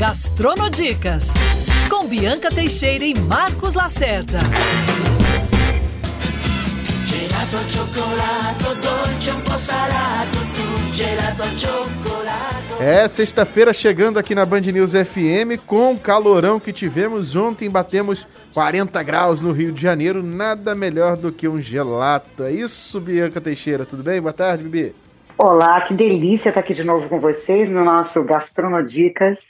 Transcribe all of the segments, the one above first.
Gastronodicas, com Bianca Teixeira e Marcos Lacerda. Gelato al cioccolato, dolce un po' salato, tu gelato al cioccolato. É, sexta-feira chegando aqui na Band News FM com o calorão que tivemos ontem, batemos 40 graus no Rio de Janeiro, nada melhor do que um gelato. É isso, Bianca Teixeira, tudo bem? Boa tarde, Bibi. Olá, que delícia estar aqui de novo com vocês no nosso Gastronodicas,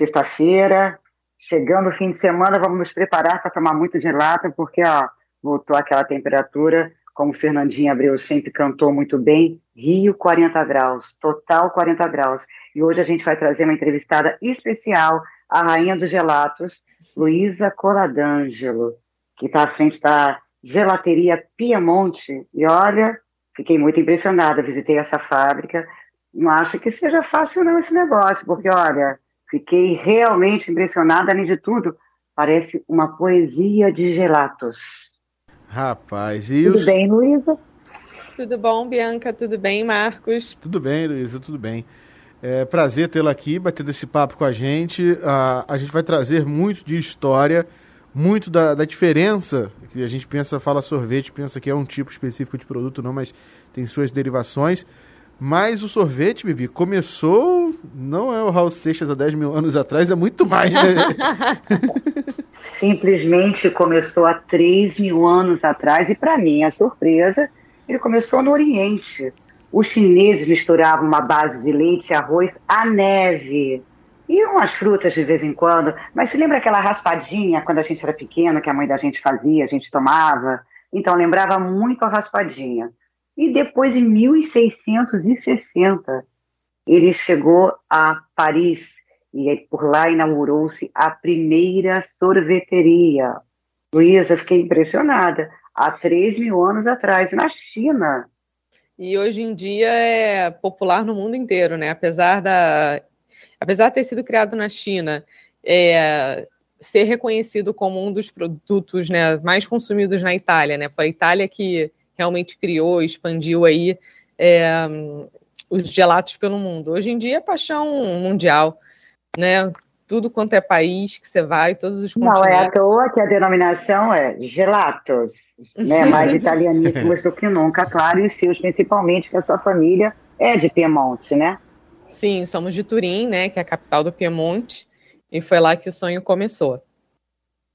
sexta-feira. Chegando o fim de semana, vamos nos preparar para tomar muito gelato, porque ó, voltou aquela temperatura, como Fernandinha Abreu sempre cantou muito bem, Rio 40 graus, total 40 graus. E hoje a gente vai trazer uma entrevistada especial, a rainha dos gelatos, Luísa Coladangelo, que está à frente da gelateria Piemonte. E olha, fiquei muito impressionada, visitei essa fábrica. Não acho que seja fácil não esse negócio, porque olha, fiquei realmente impressionada, além de tudo, parece uma poesia de gelatos. Rapaz, e Tudo os... bem, Luísa? Tudo bom, Bianca? Tudo bem, Marcos? Tudo bem, Luísa, tudo bem. É prazer tê-la aqui, batendo esse papo com a gente. A, a gente vai trazer muito de história, muito da, da diferença, que a gente pensa, fala sorvete, pensa que é um tipo específico de produto, não, mas tem suas derivações. Mas o sorvete, Bibi, começou, não é o Raul Seixas há 10 mil anos atrás, é muito mais, né? Simplesmente começou há 3 mil anos atrás, e para mim, a surpresa, ele começou no Oriente. Os chineses misturavam uma base de leite e arroz à neve. E umas frutas de vez em quando. Mas se lembra aquela raspadinha quando a gente era pequeno, que a mãe da gente fazia, a gente tomava? Então lembrava muito a raspadinha. E depois, em 1660, ele chegou a Paris e por lá inaugurou-se a primeira sorveteria. Luísa, fiquei impressionada. Há 3 mil anos atrás, na China. E hoje em dia é popular no mundo inteiro, né? Apesar da, apesar de ter sido criado na China, é, ser reconhecido como um dos produtos né, mais consumidos na Itália, né? Foi a Itália que realmente criou, expandiu aí é, os gelatos pelo mundo. Hoje em dia é paixão mundial, né? Tudo quanto é país que você vai, todos os Não continentes. é à toa que a denominação é gelatos, né? mais italianíssimos do que nunca, claro, e os seus principalmente, que a sua família é de Piemonte, né? Sim, somos de Turim, né? Que é a capital do Piemonte, e foi lá que o sonho começou.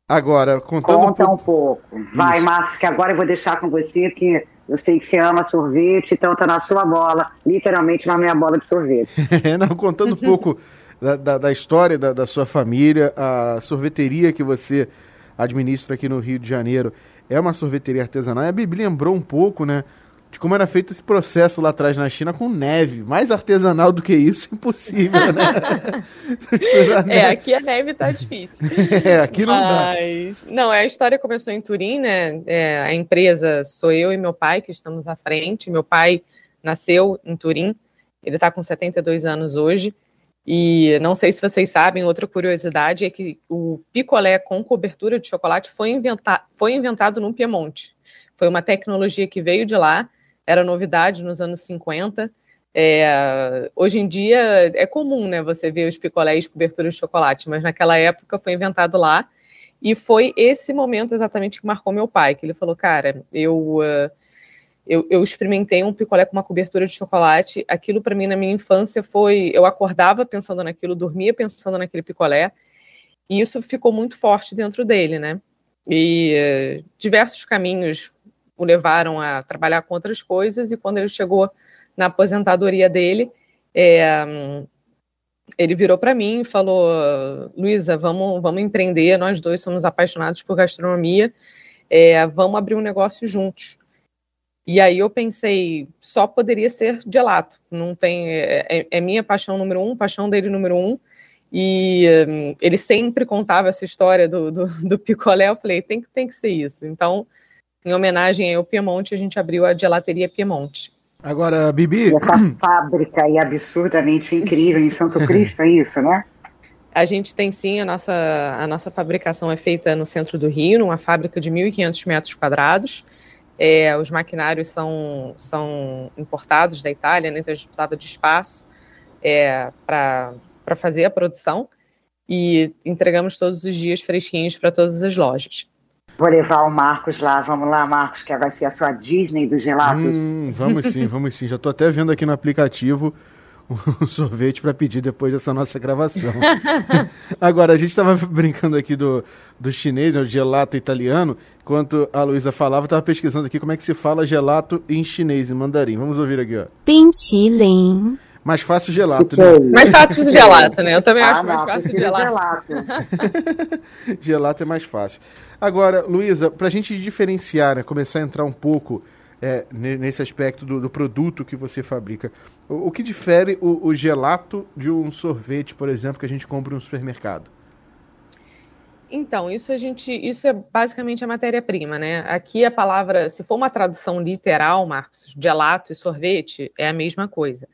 Agora, contando um Conta pouco... um pouco. Vai, Marcos, que agora eu vou deixar com você, que eu sei que você ama sorvete, então tá na sua bola, literalmente na minha bola de sorvete. Não, contando um pouco da, da, da história da, da sua família, a sorveteria que você administra aqui no Rio de Janeiro é uma sorveteria artesanal. E a Bibi lembrou um pouco, né, de como era feito esse processo lá atrás na China com neve. Mais artesanal do que isso, impossível, né? É, aqui a neve tá difícil. É, aqui não dá. Mas, não, a história começou em Turim, né? É, a empresa sou eu e meu pai que estamos à frente. Meu pai nasceu em Turim, ele está com 72 anos hoje. E não sei se vocês sabem, outra curiosidade é que o picolé com cobertura de chocolate foi, inventa foi inventado no Piemonte. Foi uma tecnologia que veio de lá, era novidade nos anos 50. É, hoje em dia é comum, né, você ver os picolés cobertura de chocolate, mas naquela época foi inventado lá e foi esse momento exatamente que marcou meu pai, que ele falou, cara, eu uh, eu, eu, experimentei um picolé com uma cobertura de chocolate. Aquilo para mim na minha infância foi, eu acordava pensando naquilo, dormia pensando naquele picolé, e isso ficou muito forte dentro dele, né? E uh, diversos caminhos o levaram a trabalhar com outras coisas e quando ele chegou na aposentadoria dele, é, ele virou para mim e falou: Luísa, vamos, vamos empreender. Nós dois somos apaixonados por gastronomia, é, vamos abrir um negócio juntos. E aí eu pensei, só poderia ser gelato. Não tem, é, é minha paixão número um, paixão dele número um. E um, ele sempre contava essa história do, do, do, picolé. Eu falei, tem tem que ser isso. Então, em homenagem ao Piemonte, a gente abriu a gelateria Piemonte. Agora, Bibi. E essa fábrica aí absurdamente incrível em Santo Cristo, é isso, né? A gente tem sim, a nossa, a nossa fabricação é feita no centro do Rio, numa fábrica de 1.500 metros quadrados. É, os maquinários são, são importados da Itália, né, então a gente precisava de espaço é, para fazer a produção. e entregamos todos os dias fresquinhos para todas as lojas. Vou levar o Marcos lá, vamos lá, Marcos, que vai ser a sua Disney dos gelados. Hum, vamos sim, vamos sim. Já estou até vendo aqui no aplicativo um sorvete para pedir depois dessa nossa gravação. Agora, a gente estava brincando aqui do, do chinês, né, do gelato italiano. Enquanto a Luísa falava, estava pesquisando aqui como é que se fala gelato em chinês, em mandarim. Vamos ouvir aqui, ó. Pintilin. Mais fácil gelato, né? Mais fácil gelato, né? Eu também ah, acho não, mais fácil gelato. Gelato. gelato é mais fácil. Agora, Luísa, para a gente diferenciar, né, começar a entrar um pouco é, ne- nesse aspecto do, do produto que você fabrica, o, o que difere o, o gelato de um sorvete, por exemplo, que a gente compra no supermercado? Então, isso a gente, isso é basicamente a matéria-prima, né? Aqui a palavra, se for uma tradução literal, Marcos, gelato e sorvete, é a mesma coisa.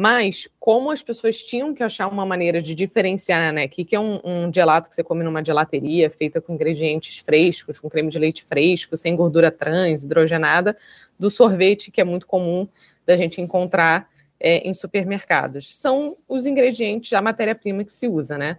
Mas, como as pessoas tinham que achar uma maneira de diferenciar, né? Que, que é um, um gelato que você come numa gelateria, feita com ingredientes frescos, com creme de leite fresco, sem gordura trans, hidrogenada, do sorvete, que é muito comum da gente encontrar é, em supermercados. São os ingredientes, a matéria-prima que se usa, né?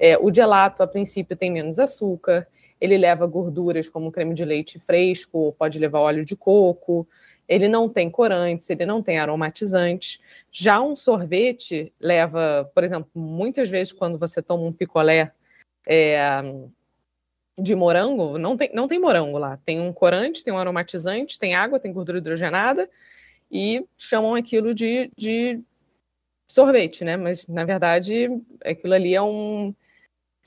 É, o gelato, a princípio, tem menos açúcar, ele leva gorduras como creme de leite fresco, pode levar óleo de coco, ele não tem corantes, ele não tem aromatizantes. Já um sorvete leva, por exemplo, muitas vezes quando você toma um picolé é, de morango, não tem, não tem morango lá, tem um corante, tem um aromatizante, tem água, tem gordura hidrogenada e chamam aquilo de, de sorvete, né? Mas na verdade aquilo ali é um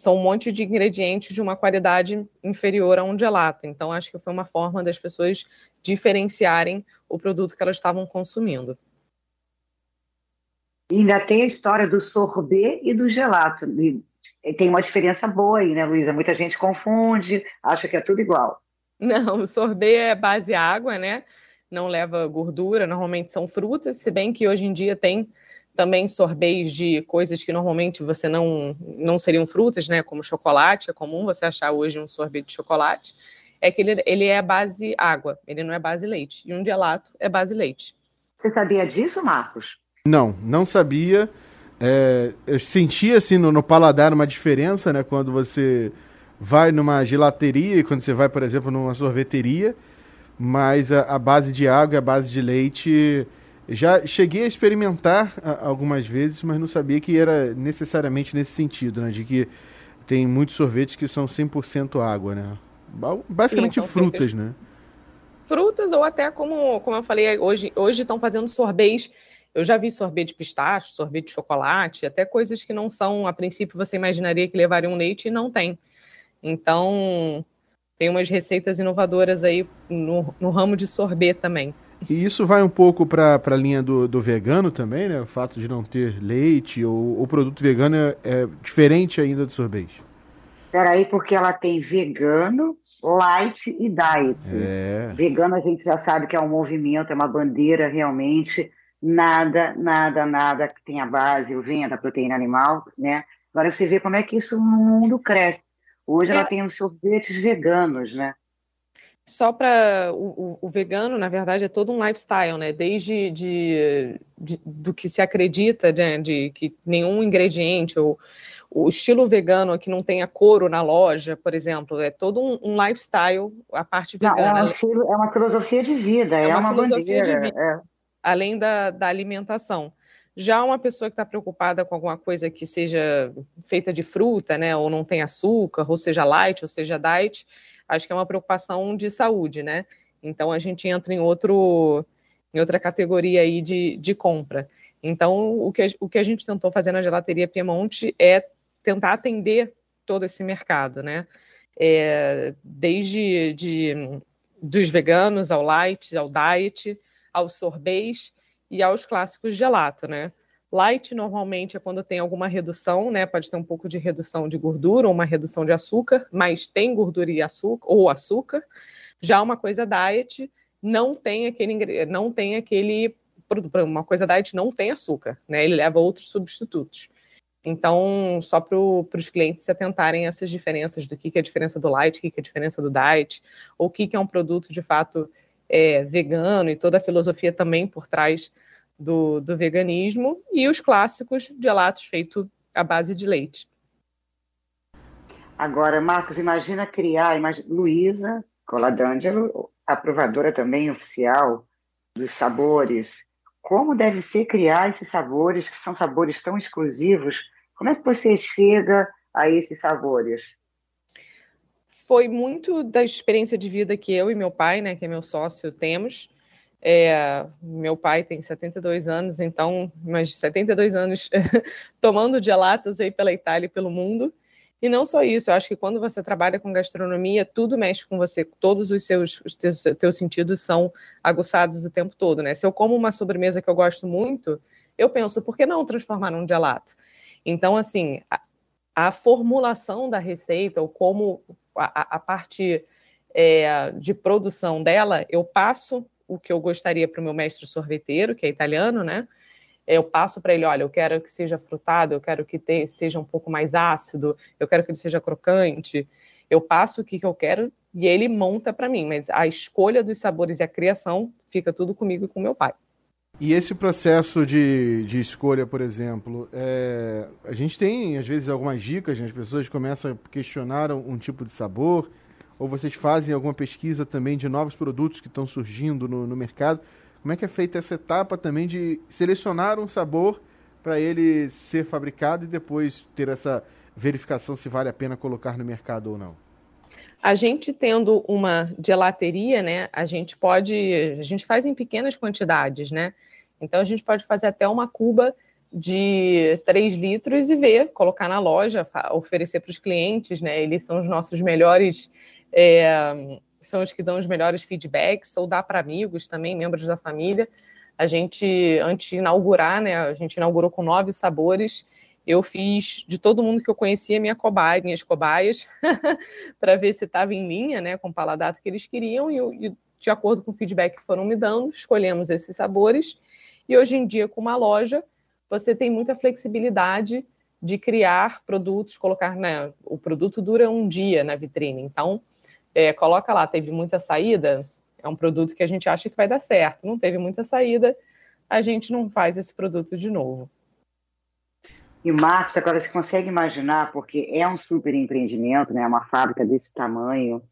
são um monte de ingredientes de uma qualidade inferior a um gelato. Então, acho que foi uma forma das pessoas diferenciarem o produto que elas estavam consumindo. E ainda tem a história do sorbet e do gelato. E tem uma diferença boa aí, né, Luísa? Muita gente confunde, acha que é tudo igual. Não, o sorbet é base água, né? Não leva gordura, normalmente são frutas, se bem que hoje em dia tem também sorbets de coisas que normalmente você não, não seriam frutas, né? Como chocolate, é comum você achar hoje um sorvete de chocolate. É que ele, ele é base água, ele não é base leite. E um gelato é base leite. Você sabia disso, Marcos? Não, não sabia. É, eu senti assim no, no paladar uma diferença, né? Quando você vai numa gelateria e quando você vai, por exemplo, numa sorveteria. Mas a, a base de água e a base de leite já cheguei a experimentar algumas vezes, mas não sabia que era necessariamente nesse sentido, né? De que tem muitos sorvetes que são 100% água, né? Basicamente Sim, frutas, né? Frutas ou até como, como eu falei, hoje hoje estão fazendo sorbets. Eu já vi sorvete de pistache, sorvete de chocolate, até coisas que não são, a princípio você imaginaria que levariam leite e não tem. Então, tem umas receitas inovadoras aí no, no ramo de sorvete também. E isso vai um pouco para a linha do, do vegano também, né? O fato de não ter leite ou o produto vegano é, é diferente ainda do sorvete. Peraí, porque ela tem vegano, light e diet. É. Vegano a gente já sabe que é um movimento, é uma bandeira realmente. Nada, nada, nada que tenha base, o venha da proteína animal, né? Agora você vê como é que isso no mundo cresce. Hoje ela É. tem os sorvetes veganos, né? Só para o, o- vegano, na verdade, é todo um lifestyle, né? Desde de, de- do que se acredita, né? de que nenhum ingrediente, ou o estilo vegano que não tenha couro na loja, por exemplo, é todo um, um lifestyle, a parte Não, é, vegana. uma, é uma filosofia de vida, é, uma uma, filosofia de bandeira. vida. é. além da, da alimentação. Já uma pessoa que está preocupada com alguma coisa que seja feita de fruta, né, ou não tem açúcar, ou seja light, ou seja diet, acho que é uma preocupação de saúde, né? Então a gente entra em outro, em outra categoria aí de, de compra. Então o que, a- o que a gente tentou fazer na gelateria Piemonte é tentar atender todo esse mercado, né? É, desde de, dos veganos ao light, ao diet, aos sorbets e aos clássicos gelato, né? Light normalmente é quando tem alguma redução, né? Pode ter um pouco de redução de gordura ou uma redução de açúcar, mas tem gordura e açúcar ou açúcar. Já uma coisa diet não tem aquele não tem aquele uma coisa diet não tem açúcar, né? Ele leva outros substitutos. Então, só para os clientes se atentarem a essas diferenças do que, que é a diferença do light, o que, que é a diferença do diet, ou o que, que é um produto de fato é, vegano e toda a filosofia também por trás do, do veganismo, e os clássicos gelatos feitos à base de leite. Agora, Marcos, imagina criar, imagina, Luísa Coladângelo, aprovadora também oficial dos sabores. Como deve ser criar esses sabores, que são sabores tão exclusivos? Como é que você chega a esses sabores? Foi muito da experiência de vida que eu e meu pai, né, que é meu sócio, temos. É, meu pai tem 72 anos, então, mais 72 anos tomando gelatos aí pela Itália e pelo mundo. E não só isso, eu acho que quando você trabalha com gastronomia, tudo mexe com você, todos os seus os teus, teus sentidos são aguçados o tempo todo, né? Se eu como uma sobremesa que eu gosto muito, eu penso, por que não transformar num gelato? Então, assim, a, a formulação da receita, ou como a, a parte é, de produção dela, eu passo o que eu gostaria para o meu mestre sorveteiro, que é italiano, né? eu passo para ele, olha, eu quero que seja frutado, eu quero que seja um pouco mais ácido, eu quero que ele seja crocante. Eu passo o que, que eu quero e ele monta para mim, mas a escolha dos sabores e a criação fica tudo comigo e com meu pai. E esse processo de, de escolha, por exemplo, é, a gente tem às vezes algumas dicas, né? as pessoas começam a questionar um, um tipo de sabor, ou vocês fazem alguma pesquisa também de novos produtos que estão surgindo no, no mercado. Como é que é feita essa etapa também de selecionar um sabor para ele ser fabricado e depois ter essa verificação se vale a pena colocar no mercado ou não? A gente tendo uma gelateria, né, a gente pode, a gente faz em pequenas quantidades, né? Então a gente pode fazer até uma cuba de 3 litros e ver, colocar na loja, oferecer para os clientes, né? Eles são os nossos melhores é, são os que dão os melhores feedbacks, ou dá para amigos também, membros da família. A gente, antes de inaugurar, né, a gente inaugurou com nove sabores. Eu fiz de todo mundo que eu conhecia minha cobaia, minhas cobaias, para ver se estava em linha né, com o paladato que eles queriam, e, e de acordo com o feedback que foram me dando, escolhemos esses sabores. E hoje em dia, com uma loja, você tem muita flexibilidade de criar produtos, colocar, né, o produto dura um dia na vitrine, então é, coloca lá, teve muita saída, é um produto que a gente acha que vai dar certo. Não teve muita saída, a gente não faz esse produto de novo. E Marcos, agora você consegue imaginar, porque é um super empreendimento, né? Uma fábrica desse tamanho.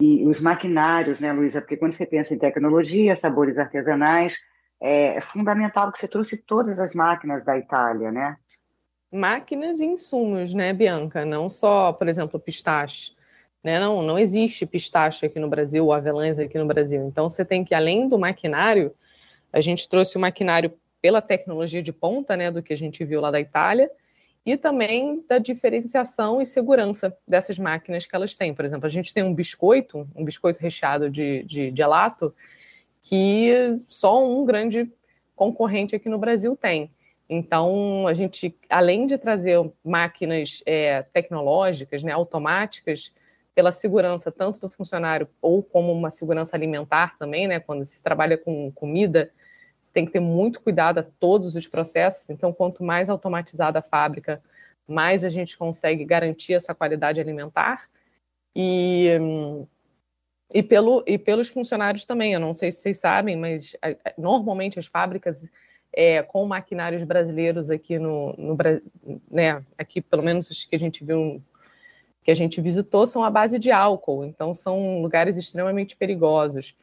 E os maquinários, né, Luísa? Porque quando você pensa em tecnologia, sabores artesanais, é, é fundamental que você trouxe todas as máquinas da Itália, né? Máquinas e insumos, né, Bianca? Não só, por exemplo, pistache né? Não, não existe pistache aqui no Brasil, avelãs aqui no Brasil. Então, você tem que, além do maquinário, a gente trouxe o maquinário pela tecnologia de ponta, né, do que a gente viu lá da Itália, e também da diferenciação e segurança dessas máquinas que elas têm. Por exemplo, a gente tem um biscoito, um biscoito recheado de, de gelato, que só um grande concorrente aqui no Brasil tem. Então, a gente, além de trazer máquinas é, tecnológicas, né, automáticas, pela segurança tanto do funcionário ou como uma segurança alimentar também, né? Quando se trabalha com comida, você tem que ter muito cuidado a todos os processos. Então, quanto mais automatizada a fábrica, mais a gente consegue garantir essa qualidade alimentar. E, e, pelo, e pelos funcionários também. Eu não sei se vocês sabem, mas normalmente as fábricas é, com maquinários brasileiros aqui no, no né, aqui pelo menos os que a gente viu que a gente visitou são à base de álcool, então são lugares extremamente perigosos.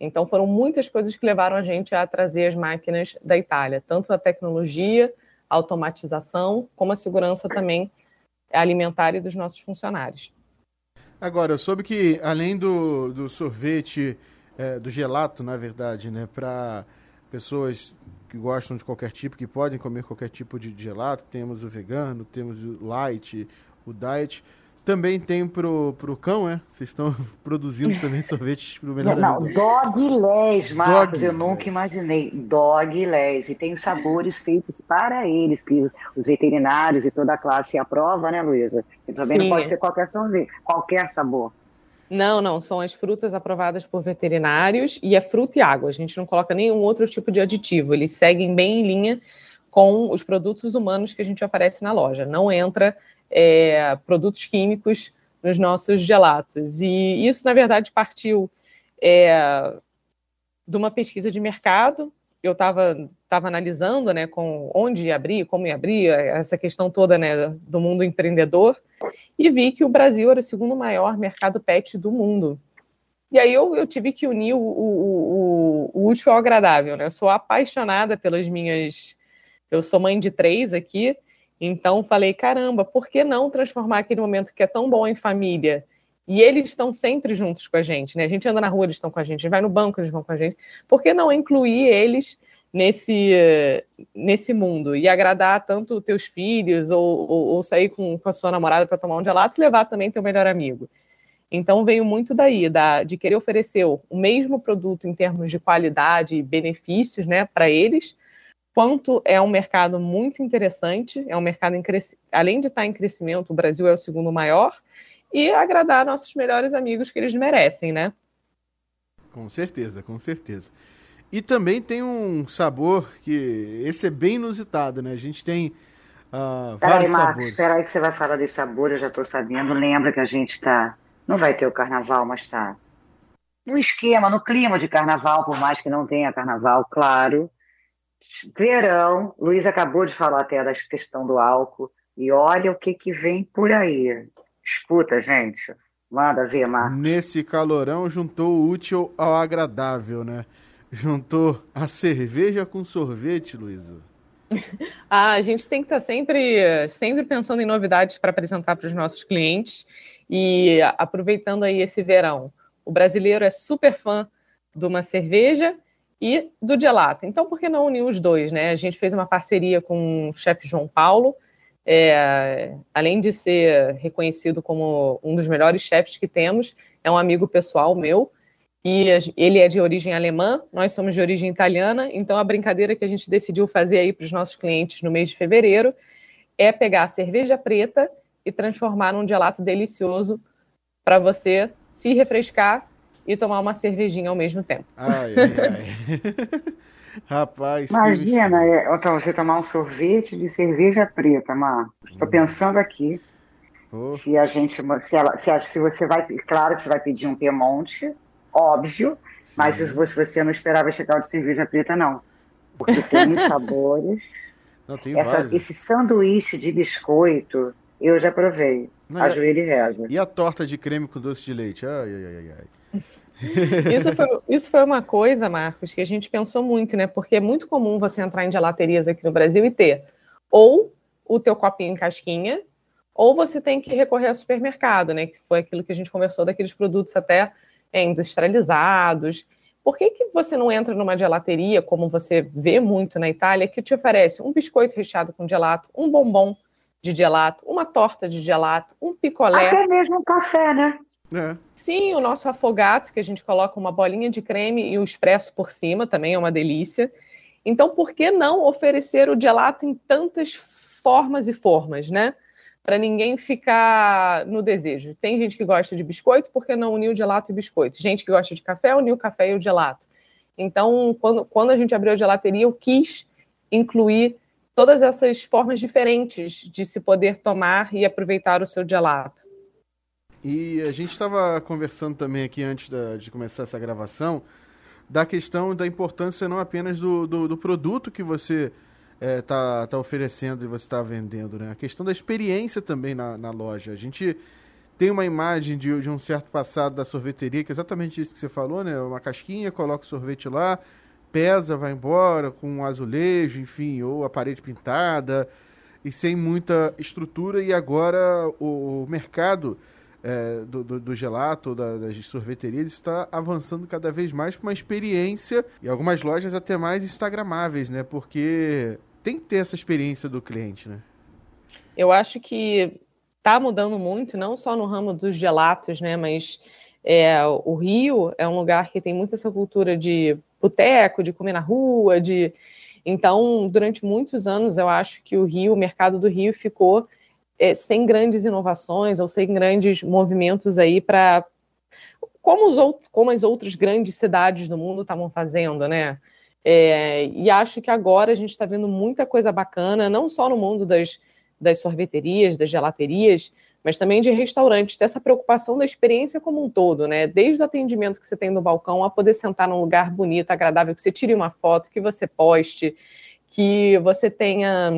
Então foram muitas coisas que levaram a gente a trazer as máquinas da Itália, tanto a tecnologia, a automatização, como a segurança também alimentar e dos nossos funcionários. Agora, eu soube que além do, do sorvete, é, do gelato, na verdade, né, para pessoas que gostam de qualquer tipo, que podem comer qualquer tipo de gelato, temos o vegano, temos o light, o diet. Também tem pro, pro cão, é? Vocês estão produzindo também sorvetes pro melhor Não, Dogless, Marcos, dog eu nunca imaginei. Dogless. E tem os sabores feitos para eles, que os veterinários e toda a classe aprova, né, Luísa? E também Sim. não pode ser qualquer sorvete, qualquer sabor. Não, não, são as frutas aprovadas por veterinários e é fruta e água. A gente não coloca nenhum outro tipo de aditivo. Eles seguem bem em linha com os produtos humanos que a gente oferece na loja. Não entra é, produtos químicos nos nossos gelatos. E isso, na verdade, partiu é, de uma pesquisa de mercado. Eu estava tava analisando né, com onde abrir, como abrir, essa questão toda né, do mundo empreendedor. e vi que o Brasil era o segundo maior mercado pet do mundo. E aí eu, eu tive que unir o, o, o, o útil ao agradável, né? Eu sou apaixonada pelas minhas. Eu sou mãe de três aqui, então falei, caramba, por que não transformar aquele momento que é tão bom em família? E eles estão sempre juntos com a gente, né? A gente anda na rua, eles estão com a gente, a gente vai no banco, eles vão com a gente. Por que não incluir eles nesse, nesse mundo e agradar tanto teus filhos ou, ou, ou sair com, com a sua namorada para tomar um gelato e levar também teu melhor amigo? Então veio muito daí, da, de querer oferecer o mesmo produto em termos de qualidade e benefícios né, para eles, quanto é um mercado muito interessante, é um mercado em além de estar em crescimento, o Brasil é o segundo maior, e agradar nossos melhores amigos que eles merecem, né? Com certeza, com certeza. E também tem um sabor que esse é bem inusitado, né? A gente tem uh, vários aí, Marcos, sabores. Espera aí que você vai falar desse sabor, eu já estou sabendo. Lembra que a gente está não vai ter o carnaval, mas está no esquema, no clima de carnaval, por mais que não tenha carnaval, claro. Verão, Luiz acabou de falar até da questão do álcool, e olha o que, que vem por aí. Escuta, gente. Manda ver, Marcos. Nesse calorão juntou o útil ao agradável, né? Juntou a cerveja com sorvete, Luísa. ah, a gente tem que estar tá sempre, sempre pensando em novidades para apresentar para os nossos clientes. E aproveitando aí esse verão, o brasileiro é super fã de uma cerveja e do gelato. Então, por que não unir os dois, né? A gente fez uma parceria com o chefe João Paulo, é, além de ser reconhecido como um dos melhores chefes que temos, é um amigo pessoal meu, e ele é de origem alemã, nós somos de origem italiana, então a brincadeira que a gente decidiu fazer aí para os nossos clientes no mês de fevereiro é pegar a cerveja preta e transformar num gelato delicioso para você se refrescar e tomar uma cervejinha ao mesmo tempo. Ai, ai, ai. Rapaz. Imagina, é, então, você tomar um sorvete de cerveja preta, Mar. Estou hum. pensando aqui. Oh. Se a gente. Se, ela, se, a, se, você vai. Claro que você vai pedir um Piemonte, óbvio. Sim. Mas se você, você não esperava chegar de cerveja preta, não. Porque tem os sabores. Não, tem Essa, esse sanduíche de biscoito eu já provei. Não, Ajoelha e reza. E a torta de creme com doce de leite? Ai, ai, ai, ai. isso, foi, isso foi uma coisa, Marcos, que a gente pensou muito, né? Porque é muito comum você entrar em gelaterias aqui no Brasil e ter ou o teu copinho em casquinha, ou você tem que recorrer ao supermercado, né? Que foi aquilo que a gente conversou daqueles produtos até é, industrializados. Por que, que você não entra numa gelateria, como você vê muito na Itália, que te oferece um biscoito recheado com gelato, um bombom de gelato, uma torta de gelato, um picolé. Até mesmo um café, né? É. Sim, o nosso afogato, que a gente coloca uma bolinha de creme e o expresso por cima, também é uma delícia. Então, por que não oferecer o gelato em tantas formas e formas, né? Para ninguém ficar no desejo. Tem gente que gosta de biscoito, por que não unir o gelato e biscoito? Gente que gosta de café, unir o café e o gelato. Então, quando, quando a gente abriu a gelateria, eu quis incluir todas essas formas diferentes de se poder tomar e aproveitar o seu gelato. E a gente estava conversando também aqui antes da, de começar essa gravação da questão da importância não apenas do, do, do produto que você está é, tá, tá oferecendo e você está vendendo, né? A questão da experiência também na, na loja. A gente tem uma imagem de, de um certo passado da sorveteria, que é exatamente isso que você falou, né? Uma casquinha, coloca o sorvete lá, pesa, vai embora com um azulejo, enfim, ou a parede pintada e sem muita estrutura. E agora o, o mercado é, do, do, do, gelato, da, das sorveterias, está avançando cada vez mais com uma experiência e algumas lojas até mais instagramáveis, né? Porque tem que ter essa experiência do cliente, né? Eu acho que está mudando muito, não só no ramo dos gelatos, né? Mas é, o Rio é um lugar que tem muito essa cultura de boteco, de comer na rua, de então durante muitos anos eu acho que o Rio, o mercado do Rio ficou é, sem grandes inovações ou sem grandes movimentos aí para como, os outros, como as outras grandes cidades do mundo estavam fazendo, né? É, e acho que agora a gente está vendo muita coisa bacana, não só no mundo das, das sorveterias, das gelaterias, mas também de restaurantes, dessa preocupação da experiência como um todo, né? Desde o atendimento que você tem no balcão, a poder sentar num lugar bonito, agradável, que você tire uma foto, que você poste, que você tenha,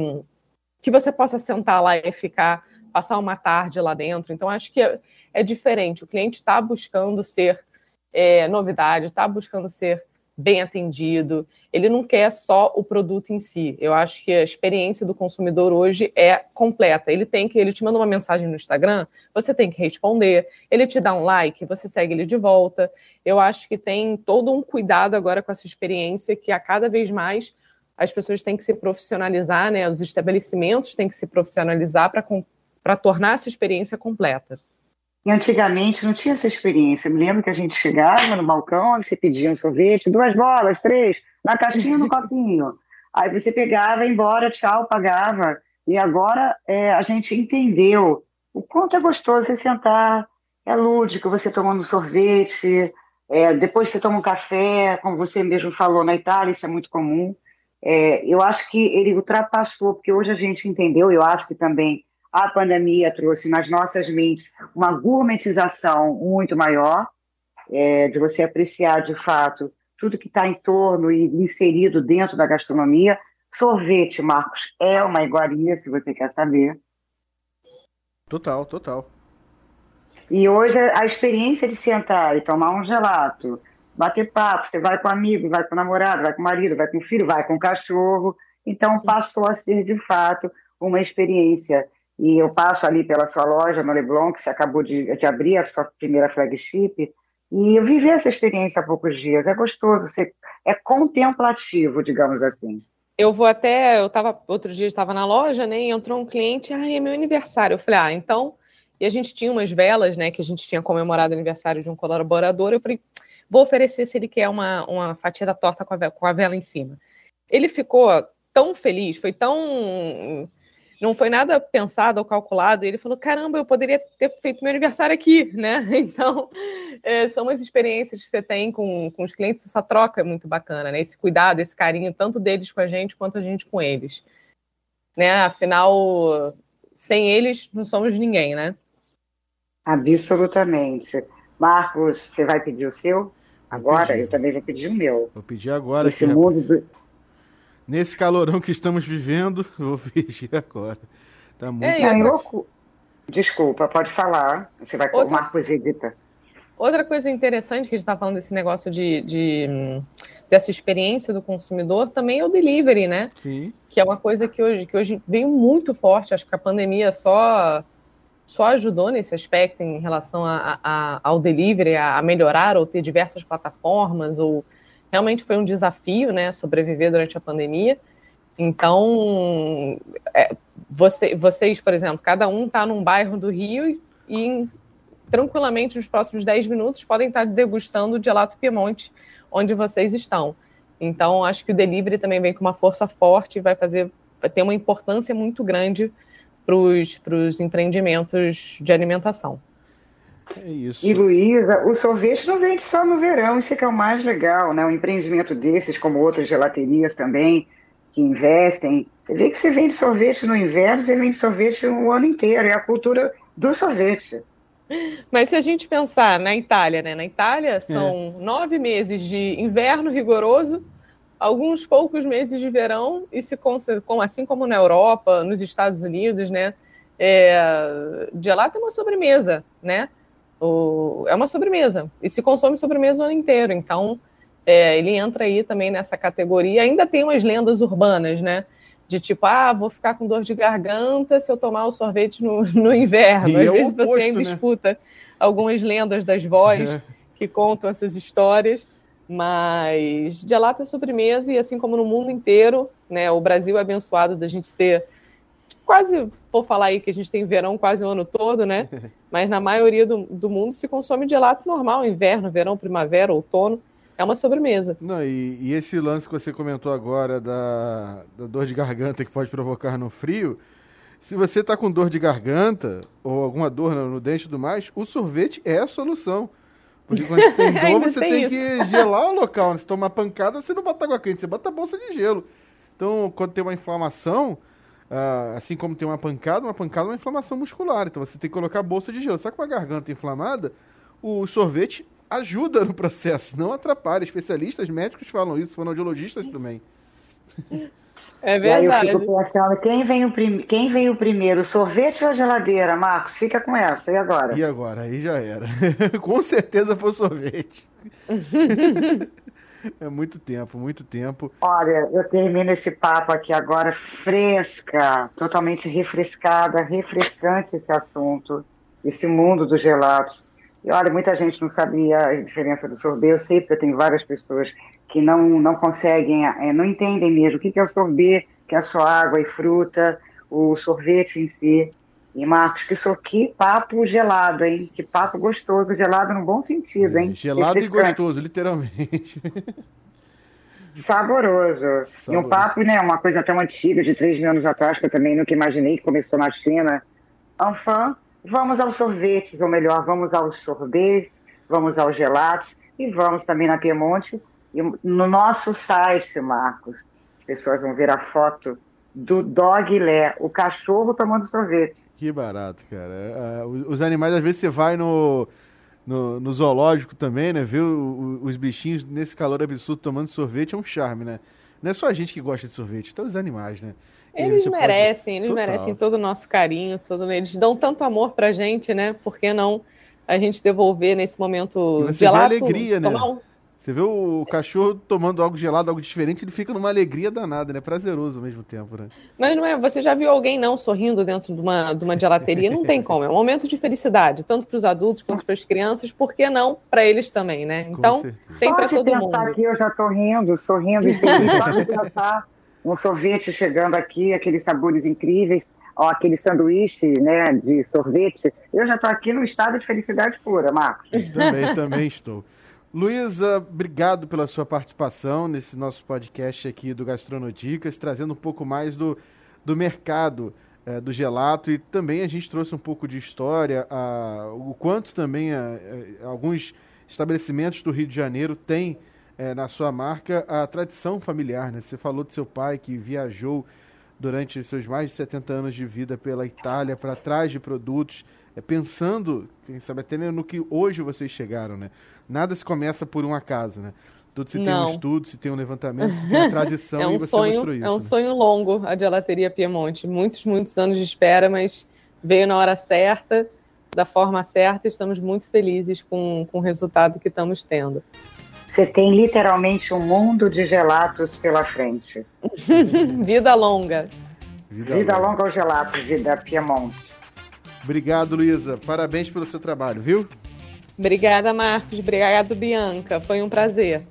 que você possa sentar lá e ficar passar uma tarde lá dentro. Então, acho que é, é diferente. O cliente está buscando ser é, novidade, está buscando ser bem atendido. Ele não quer só o produto em si. Eu acho que a experiência do consumidor hoje é completa. Ele tem que, ele te manda uma mensagem no Instagram, você tem que responder. Ele te dá um like, você segue ele de volta. Eu acho que tem todo um cuidado agora com essa experiência que a cada vez mais as pessoas têm que se profissionalizar, né? Os estabelecimentos têm que se profissionalizar para tornar essa experiência completa. E antigamente não tinha essa experiência. Eu me lembro que a gente chegava no balcão, você pedia um sorvete, duas bolas, três, na caixinha no copinho. Aí você pegava, ia embora, tchau, pagava. E agora é, a gente entendeu o quanto é gostoso você sentar, é lúdico, você tomando sorvete, é, depois você toma um café, como você mesmo falou, na Itália isso é muito comum. É, eu acho que ele ultrapassou, porque hoje a gente entendeu, eu acho que também a pandemia trouxe nas nossas mentes uma gourmetização muito maior, é, de você apreciar de fato tudo que está em torno e inserido dentro da gastronomia. Sorvete, Marcos, é uma iguaria, se você quer saber. Total, total. E hoje a experiência de sentar e tomar um gelato, bater papo, você vai com amigo, vai com namorado, vai com marido, vai com filho, vai com cachorro. Então passou a ser de fato uma experiência e eu passo ali pela sua loja no Leblon, que você acabou de, de abrir a sua primeira flagship, e eu vivi essa experiência há poucos dias. É gostoso, você, é contemplativo, digamos assim. Eu vou até, eu estava outro dia estava na loja, né, e entrou um cliente, ah, é meu aniversário. Eu falei, ah, então, e a gente tinha umas velas, né, que a gente tinha comemorado o aniversário de um colaborador. Eu falei, vou oferecer se ele quer uma, uma fatia da torta com a, vela, com a vela em cima. Ele ficou tão feliz, foi tão não foi nada pensado ou calculado. E ele falou: caramba, eu poderia ter feito meu aniversário aqui, né? Então, é, são as experiências que você tem com, com os clientes, essa troca é muito bacana, né? Esse cuidado, esse carinho, tanto deles com a gente quanto a gente com eles. Né? Afinal, sem eles, não somos ninguém, né? Absolutamente. Marcos, você vai pedir o seu? Agora? Eu também vou pedir o meu. Vou pedir agora. Esse mundo do Nesse calorão que estamos vivendo, vou pedir agora. Tá muito é, louco. Desculpa, pode falar. Você vai outra... o Marcos edita. Outra coisa interessante que a gente está falando desse negócio de, de, dessa experiência do consumidor também é o delivery, né? Sim. Que é uma coisa que hoje, que hoje veio muito forte. Acho que a pandemia só só ajudou nesse aspecto em relação a, a, ao delivery, a, a melhorar ou ter diversas plataformas ou realmente foi um desafio, né, sobreviver durante a pandemia. Então, é, você, vocês, por exemplo, cada um está num bairro do Rio e, e, tranquilamente nos próximos 10 minutos podem estar degustando o gelato Piemonte onde vocês estão. Então, acho que o delivery também vem com uma força forte e vai fazer, vai ter uma importância muito grande para os empreendimentos de alimentação. É isso. E Luísa, o sorvete não vende só no verão, isso é que é o mais legal, né? Um empreendimento desses, como outras gelaterias também, que investem. Você vê que você vende sorvete no inverno, você vende sorvete o ano inteiro, é a cultura do sorvete. Mas se a gente pensar na Itália, né? Na Itália são é. nove meses de inverno rigoroso, alguns poucos meses de verão, e se assim como na Europa, nos Estados Unidos, né? É, gelato é uma sobremesa, né? O, é uma sobremesa. E se consome sobremesa o ano inteiro. Então, é, ele entra aí também nessa categoria. Ainda tem umas lendas urbanas, né? De tipo, ah, vou ficar com dor de garganta se eu tomar o sorvete no, no inverno. E Às é vezes oposto, você ainda né? escuta algumas lendas das vozes é. que contam essas histórias. Mas gelato é sobremesa e assim como no mundo inteiro, né? O Brasil é abençoado da gente ser quase, vou falar aí que a gente tem verão quase o ano todo, né? Mas na maioria do, do mundo se consome gelato normal, inverno, verão, primavera, outono. É uma sobremesa. Não, e, e esse lance que você comentou agora da, da dor de garganta que pode provocar no frio, se você está com dor de garganta ou alguma dor no, no dente e tudo mais, o sorvete é a solução. Porque quando você tem dor, você tem, tem que gelar o local. Né? Se tomar pancada, você não bota água quente, você bota bolsa de gelo. Então, quando tem uma inflamação, Uh, assim como tem uma pancada, uma pancada é uma inflamação muscular. Então você tem que colocar bolsa de gelo. Só com a garganta inflamada, o sorvete ajuda no processo, não atrapalha. Especialistas médicos falam isso, fonoaudiologistas também. É verdade. E aí eu fico pensando, quem veio, prim... quem veio primeiro, sorvete ou geladeira? Marcos, fica com essa, e agora? E agora? Aí já era. com certeza foi sorvete. é muito tempo, muito tempo. Olha, eu termino esse papo aqui agora fresca, totalmente refrescada, refrescante esse assunto, esse mundo dos gelados. E olha, muita gente não sabia a diferença do sorvete. Eu sei porque tenho várias pessoas que não, não conseguem, é, não entendem mesmo o que é o sorvete, que é só água e fruta, o sorvete em si. E Marcos, que, so, que papo gelado, hein? Que papo gostoso, gelado no bom sentido, hein? Gelado e gostoso, literalmente. Saboroso. Saboroso. E um papo, né? Uma coisa tão antiga, de 3 mil anos atrás, que eu também nunca imaginei que começou na China. Enfim, vamos aos sorvetes, ou melhor, vamos aos sorvetes, vamos aos gelados e vamos também na Piemonte e no nosso site, Marcos, as pessoas vão ver a foto do Dog Lé, o cachorro tomando sorvete. Que barato, cara. É, os animais, às vezes, você vai no, no, no zoológico também, né? Ver os bichinhos nesse calor absurdo tomando sorvete é um charme, né? Não é só a gente que gosta de sorvete, até os animais, né? Eles merecem, pode... eles Total. merecem todo o nosso carinho, todo... eles dão tanto amor pra gente, né? Por que não a gente devolver nesse momento de alegria, né? Um você vê o cachorro tomando algo gelado, algo diferente, ele fica numa alegria danada, né? Prazeroso ao mesmo tempo, né? Mas não é, você já viu alguém não sorrindo dentro de uma, de uma gelateria? Não tem como, é um momento de felicidade, tanto para os adultos quanto para as crianças, por que não para eles também, né? Então, tem para todo mundo. Só de aqui eu já tô rindo, sorrindo e feliz, só de pensar um sorvete chegando aqui, aqueles sabores incríveis, ó, aquele sanduíche, né, de sorvete, eu já tô aqui no estado de felicidade pura, Marcos. Também, também estou. Luísa, obrigado pela sua participação nesse nosso podcast aqui do Gastronodicas, trazendo um pouco mais do, do mercado é, do gelato e também a gente trouxe um pouco de história, a, o quanto também a, a, alguns estabelecimentos do Rio de Janeiro têm é, na sua marca a tradição familiar. Né? Você falou do seu pai que viajou durante seus mais de 70 anos de vida pela Itália para trás de produtos, é, pensando, quem sabe, até no que hoje vocês chegaram, né? Nada se começa por um acaso, né? Tudo se Não. tem um estudo, se tem um levantamento, se tem uma tradição é um e você sonho, mostrou isso. É um né? sonho longo a gelateria Piemonte. Muitos, muitos anos de espera, mas veio na hora certa, da forma certa. Estamos muito felizes com, com o resultado que estamos tendo. Você tem literalmente um mundo de gelatos pela frente. Vida longa. Vida, Vida longa. longa aos gelatos da Piemonte. Obrigado, Luísa. Parabéns pelo seu trabalho, viu? Obrigada, Marcos. Obrigado, Bianca. Foi um prazer.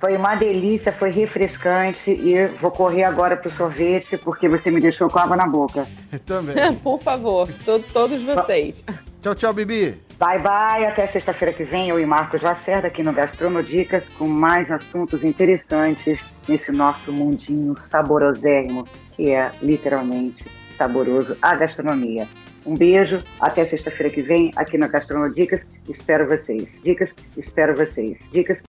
Foi uma delícia, foi refrescante e vou correr agora pro sorvete porque você me deixou com água na boca. Também. Por favor, to todos vocês. Tchau, tchau, Bibi. Bye, bye. Até sexta-feira que vem, eu e Marcos Lacerda aqui no Gastronodicas com mais assuntos interessantes nesse nosso mundinho saborosérrimo que é literalmente saboroso a gastronomia. Um beijo, até sexta-feira que vem aqui no Gastronodicas. Espero vocês. Dicas, espero vocês. Dicas.